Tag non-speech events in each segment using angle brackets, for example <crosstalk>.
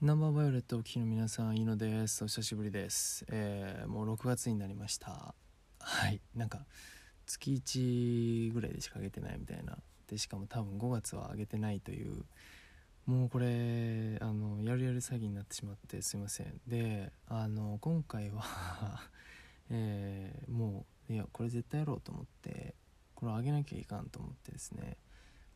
ナンバーバイオレットお聞きの皆さん、いいのです。お久しぶりです。えー、もう6月になりました。はい、なんか月1ぐらいでしか上げてないみたいな。で、しかも多分5月は上げてないという、もうこれ、あの、やるやる詐欺になってしまってすいません。で、あの、今回は <laughs> えー、もう、いや、これ絶対やろうと思って、これを上げなきゃいかんと思ってですね、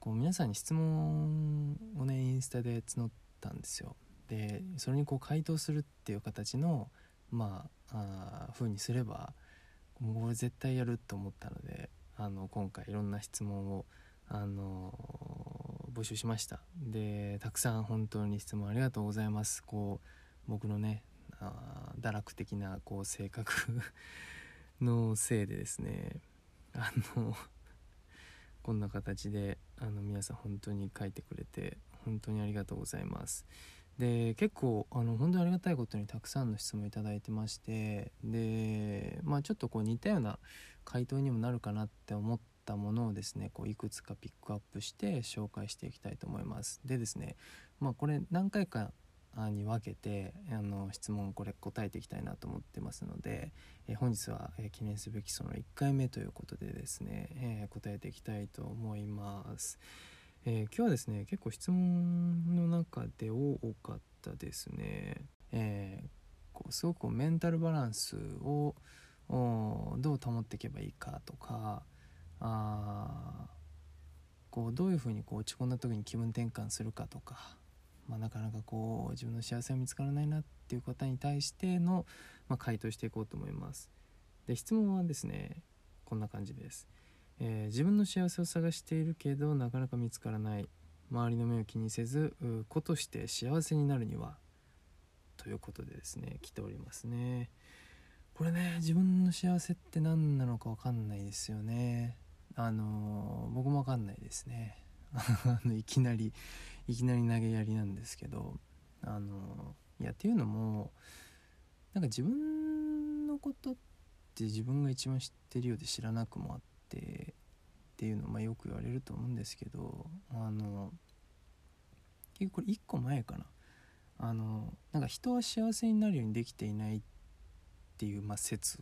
こう皆さんに質問をね、インスタで募ったんですよ。でそれにこう回答するっていう形のまああ風にすればもうこれ絶対やると思ったのであの今回いろんな質問をあの募集しました。でたくさん本当に質問ありがとうございます。こう僕のねあ堕落的なこう性格 <laughs> のせいでですねあのこんな形であの皆さん本当に書いてくれて本当にありがとうございます。で結構あの本当にありがたいことにたくさんの質問いただいてましてでまあちょっとこう似たような回答にもなるかなって思ったものをですねこういくつかピックアップして紹介していきたいと思いますでですねまあこれ何回かに分けてあの質問これ答えていきたいなと思ってますので、え本日は、え記念すべきその1回目ということでですね、え答えていきたいと思います。えー、今日はですね結構質問の中で多かったですね、えー、こうすごくメンタルバランスをどう保っていけばいいかとかあこうどういうふうにこう落ち込んだ時に気分転換するかとか、まあ、なかなかこう自分の幸せが見つからないなっていう方に対しての、まあ、回答していこうと思います。で質問はですねこんな感じです。えー、自分の幸せを探しているけどなかなか見つからない。周りの目を気にせず子として幸せになるには。ということでですね来ておりますね。これね自分の幸せって何なのか分かんないですよね。あのー、僕も分かんないですね。<laughs> いきなりいきなり投げやりなんですけど。あのー、いやっていうのもなんか自分のことって自分が一番知ってるようで知らなくもあってっていうのまあよく言われると思うんですけどあの結構これ1個前かな。あのなんか人は幸せになるようにできていないっていう、まあ、説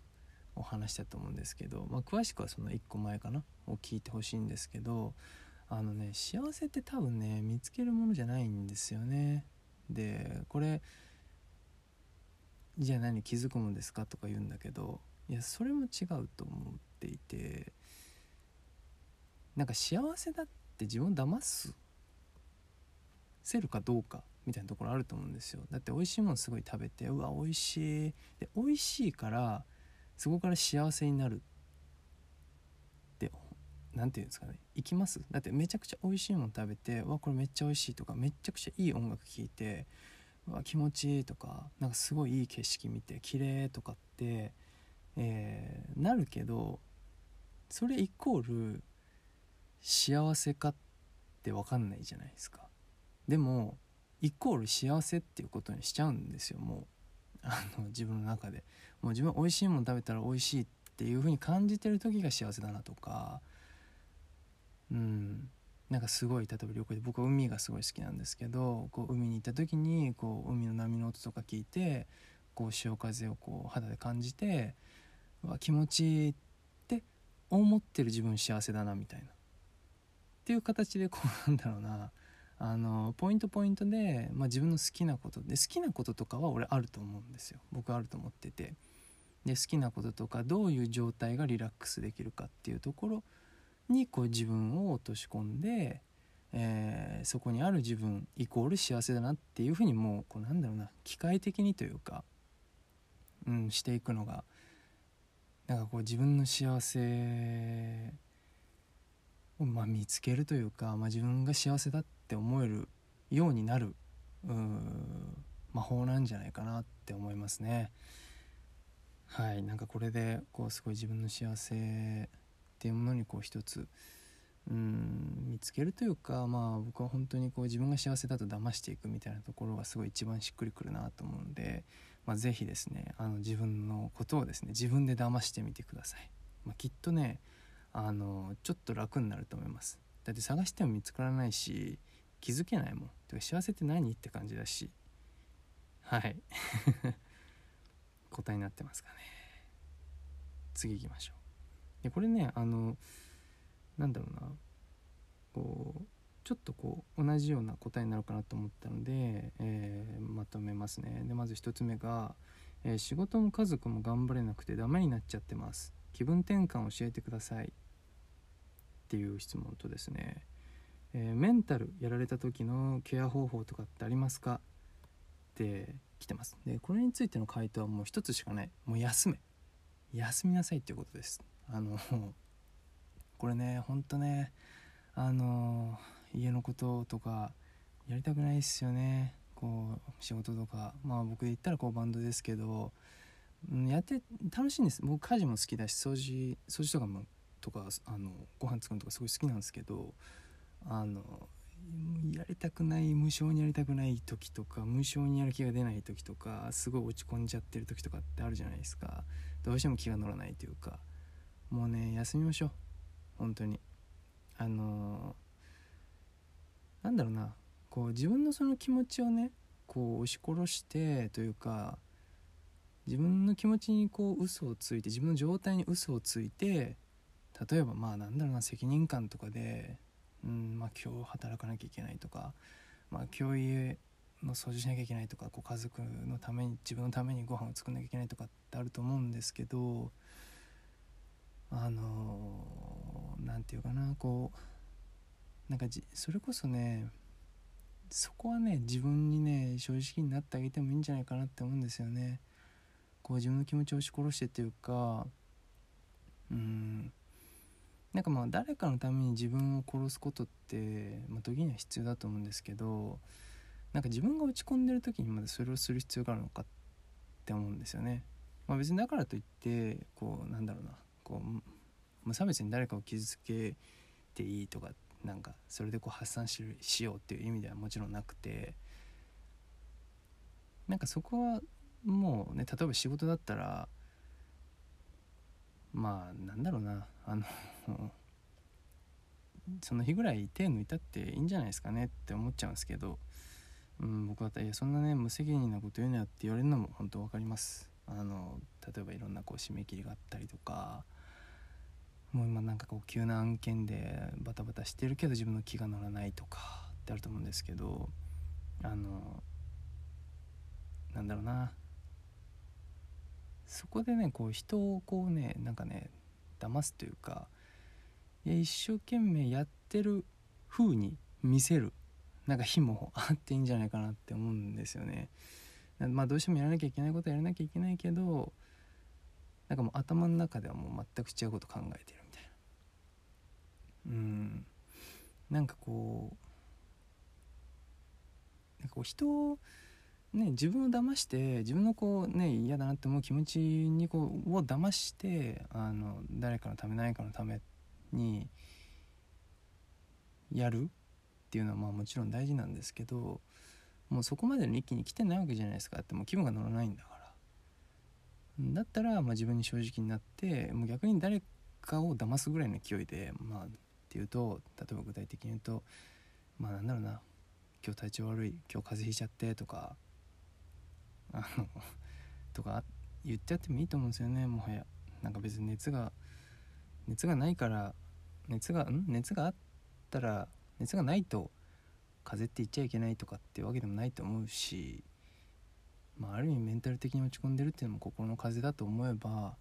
を話したと思うんですけど、まあ、詳しくはその1個前かな。を聞いてほしいんですけどあのね幸せって多分ね見つけるものじゃないんですよね。でこれじゃあ何気づくもんですかとか言うんだけどいやそれも違うと思っていてなんか幸せだって自分を騙すせるかどうかみたいなところあると思うんですよ。だって美味しいものすごい食べてうわ美味しい。で美味しいからそこから幸せになるって何て言うんですかね。いきます？だってめちゃくちゃ美味しいもの食べてうわこれめっちゃ美味しいとかめちゃくちゃいい音楽聴いてうわ気持ちいいとかなんかすごいいい景色見て綺麗とかって、えー、なるけどそれイコール幸せかって分かんないじゃないですか。でもイコール幸せっていうことにしちゃうんですよもう。<laughs> あの自分の中で。もう自分美味しいもの食べたら美味しいっていう風に感じてる時が幸せだなとか。うん。なんかすごい例えば旅行で僕は海がすごい好きなんですけどこう海に行った時にこう海の波の音とか聞いてこう潮風をこう肌で感じてわ気持ちいいって思ってる自分幸せだなみたいな。っていう形でこうなんだろうな。あのポイントポイントで、まあ、自分の好きなことで好きなこととかは俺あると思うんですよ。僕あると思ってて。で好きなこととかどういう状態がリラックスできるかっていうところにこう自分を落とし込んで、えー、そこにある自分イコール幸せだなっていうふうにもうこうなんだろうな機械的にというか、うん、していくのがなんかこう自分の幸せまあ、見つけるというか、まあ、自分が幸せだって思えるようになる魔法なんじゃないかなって思いますね。はいなんかこれでこうすごい自分の幸せっていうものにこう一つうん見つけるというかまあ僕は本当にこう自分が幸せだと騙していくみたいなところがすごい一番しっくりくるなと思うんで、まあ、是非ですねあの自分のことをですね自分で騙してみてください。まあ、きっとねあのちょっと楽になると思います。だって探しても見つからないし気づけないもん。てか幸せって何？って感じだし。はい。<laughs> 答えになってますかね。次行きましょう。でこれねあのなんだろうな。こうちょっとこう同じような答えになるかなと思ったので、えー、まとめますね。でまず1つ目が、えー、仕事も家族も頑張れなくてダメになっちゃってます。気分転換を教えてください。っていう質問とですね、えー、メンタルやられた時のケア方法とかってありますか？って来てます。でこれについての回答はもう一つしかない。もう休め。休みなさいっていうことです。あのこれねほんとねあの家のこととかやりたくないっすよね。こう仕事とか。まあ僕で言ったらこうバンドですけど、うん、やって楽しいんです。僕家事も好きだし掃除掃除とかもとかあのご飯作るのとかすごい好きなんですけどあのやりたくない無性にやりたくない時とか無性にやる気が出ない時とかすごい落ち込んじゃってる時とかってあるじゃないですか。どうしても気が乗らないというか。もうね休みましょう。本当に。あのー、なんだろうな。こう自分のその気持ちをねこう押し殺してというか自分の気持ちにこう嘘をついて自分の状態に嘘をついて例えばまあなんだろうな責任感とかでうんまあ、今日働かなきゃいけないとか、まあ、今日家の掃除しなきゃいけないとかこう家族のために自分のためにご飯を作んなきゃいけないとかってあると思うんですけどあの何て言うかなこうなんかじそれこそねそこはね自分にね正直になってあげてもいいんじゃないかなって思うんですよね。こう自分の気持ちを押し殺してっていうかうんなんかまあ誰かのために自分を殺すことって、まあ、時には必要だと思うんですけどなんか自分が落ち込んでる時にまだそれをする必要があるのかって思うんですよね。まあ、別にだからといってこうなんだろうなこう無差別に誰かを傷つけていいとかなんかそれでこう発散ししようっていう意味ではもちろんなくてなんかそこはもうね例えば仕事だったらまあなんだろうなあの <laughs> その日ぐらい手抜いたっていいんじゃないですかねって思っちゃうんですけど、うん、僕だったら「いやそんなね無責任なこと言うなよ」って言われるのも本当分かります。あの例えばいろんなこう締め切りがあったりとかもう今なんかこう急な案件でバタバタしてるけど自分の気が乗らないとかってあると思うんですけどあのなんだろうなそこでねこう人をこうねなんかね騙すというかいや一生懸命やってる風に見せるなんか日もあっていいんじゃないかなって思うんですよね。まあどうしてもやらなきゃいけないことはやらなきゃいけないけどなんかもう頭の中ではもう全く違うこと考えてるみたいな。うんなんかこうなんかこう人をね、自分を騙して自分のこうね嫌だなって思う気持ちにこうを騙してあの誰かのため何かのためにやるっていうのはまあもちろん大事なんですけどもうそこまでの一気に来てないわけじゃないですか。ってもう気分が乗らないんだから。だったらまあ自分に正直になってもう逆に誰かを騙すぐらいの勢いでまあっていうと例えば具体的に言うとまあなんだろうな。今日体調悪い。今日風邪ひいちゃってとかあのとか言ってやってもいいと思うんですよねもはや。なんか別に熱が熱がないから熱がん？熱があったら熱がないと風邪って言っちゃいけないとかってわけでもないと思うしまあある意味メンタル的に落ち込んでるっていうのも心の風邪だと思えば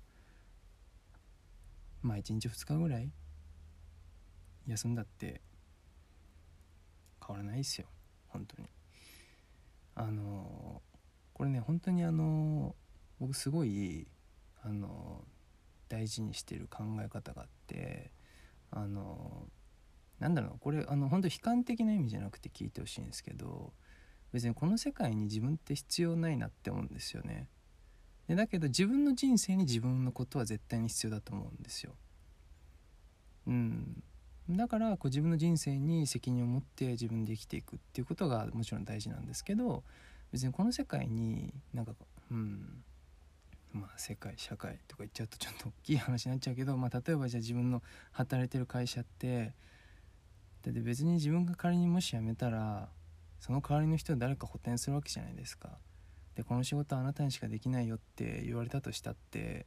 まあ1日2日ぐらい休んだって変わらないですよ本当に。あのこれね本当にあの僕すごいあの大事にしてる考え方があってあのなんだろうこれあの本当悲観的な意味じゃなくて聞いてほしいんですけど別にこの世界に自分って必要ないなって思うんですよね。でだけど自分の人生に自分のことは絶対に必要だと思うんですよ。うん。だからこう自分の人生に責任を持って自分で生きていくっていうことがもちろん大事なんですけど別にこの世界になんかうんまあ世界社会とか言っちゃうとちょっと大きい話になっちゃうけど、まあ、例えばじゃあ自分の働いてる会社ってだって別に自分が仮にもし辞めたらその代わりの人は誰か補填するわけじゃないですか。でこの仕事はあなたにしかできないよって言われたとしたって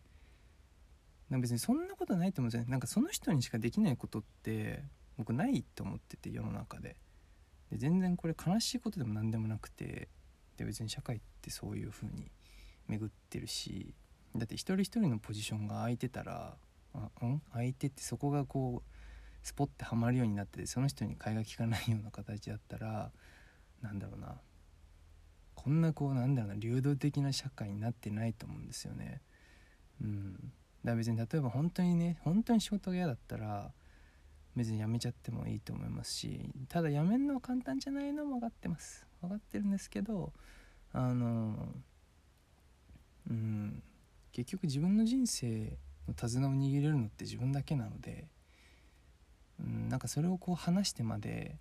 別にそんなことないと思うんですよね。なんかその人にしかできないことって僕ないと思ってて世の中で。で全然これ悲しいことでも何でもなくて。で別に社会ってそういう風に巡ってるしだって一人一人のポジションが空いてたらあん？空いてってそこがこうスポッてはまるようになっててその人に替えが利かないような形だったらなんだろうな。こんなこうなんだろうな流動的な社会になってないと思うんですよね。うん、だから別に例えば本当にね本当に仕事が嫌だったら別に辞めちゃってもいいと思いますしただ辞めるのは簡単じゃないのも分かってます。分かってるんですけどあのうん結局自分の人生の手綱を握れるのって自分だけなので、うん、なんかそれをこう話してまで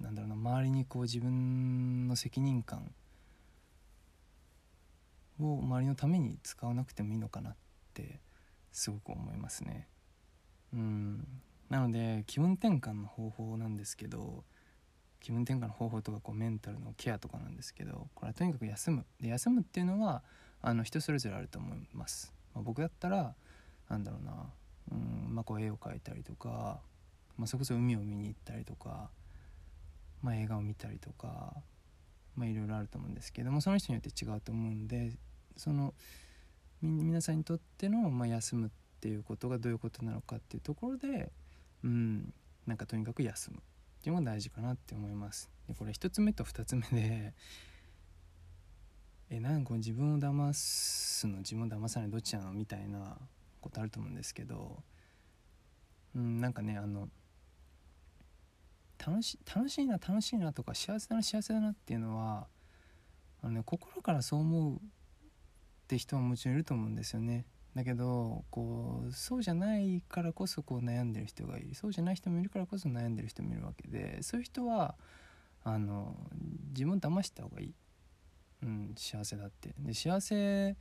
なんだろうな周りにこう自分の責任感を周りのために使わなくてもいいのかなってすごく思いますね。うんなので気分転換の方法なんですけど気分転換の方法とかこうメンタルのケアとかなんですけどこれはとにかく休む。で休むっていうのはあの人それぞれあると思います、まあ、僕だったらなんだろうなうんまあこう絵を描いたりとか、まあ、それこそ海を見に行ったりとか、まあ、映画を見たりとかまあいろいろあると思うんですけどもその人によって違うと思うんでその皆さんにとっての、まあ、休むっていうことがどういうことなのかっていうところでうんなんかとにかく休む。っていうのが大事かなって思います。でこれ1つ目と2つ目で <laughs> えなんか自分を騙すの自分を騙さないどっちなのみたいなことあると思うんですけどうんなんかねあの楽し楽しいな楽しいなとか幸せだな幸せだなっていうのはあの、ね、心からそう思うって人はもちろんいると思うんですよね。だけどこうそうじゃないからこそこう悩んでる人がいる。そうじゃない人もいるからこそ悩んでる人もいるわけでそういう人はあの自分を騙した方がいい、うん、幸せだって。で幸せっ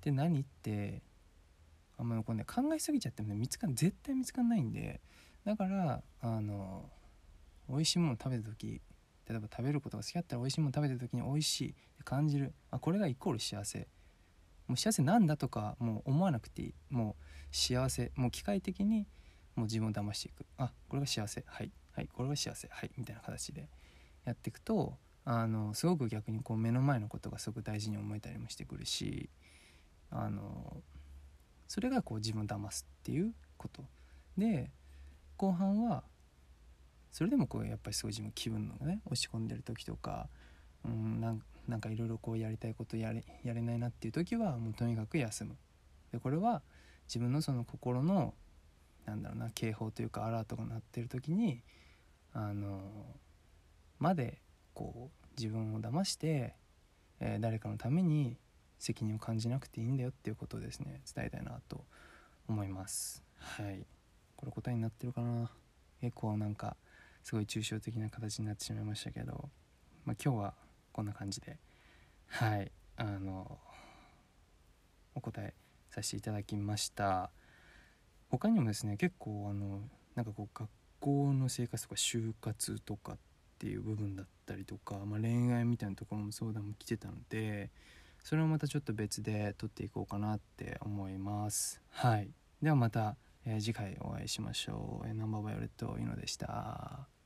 て何ってあんまりこうね考えすぎちゃってもね見つかん絶対見つかんないんでだからあの美味しいもの食べた時例えば食べることが好きだったら美味しいもの食べた時に美味しいって感じる。あこれがイコール幸せ。もう幸せなんだとかもう思わなくていい。もう幸せもう機械的にもう自分を騙していく。あこれが幸せ。はい。はい。これが幸せ。はい。みたいな形でやっていくとあのすごく逆にこう目の前のことがすごく大事に思えたりもしてくるしあのそれがこう自分を騙すっていうこと。で後半はそれでもこうやっぱりすごい自分気分のね落ち込んでる時とかうんなんなんかいろいろこうやりたいことやれやれないなっていう時はもうとにかく休む。でこれは自分のその心のなんだろうな警報というかアラートが鳴ってる時にあのまでこう自分を騙して、えー、誰かのために責任を感じなくていいんだよっていうことをですね伝えたいなと思います。はい。これ答えになってるかな？結構なんかすごい抽象的な形になってしまいましたけど、まあ、今日はこんな感じで。はい。あのお答えさせていただきました。他にもですね結構あのなんかこう学校の生活とか就活とかっていう部分だったりとか、まあ、恋愛みたいなところも相談も来てたのでそれはまたちょっと別で撮っていこうかなって思います。はい。ではまた、え、次回お会いしましょう、えー、ナンバーバイオレットイノでした。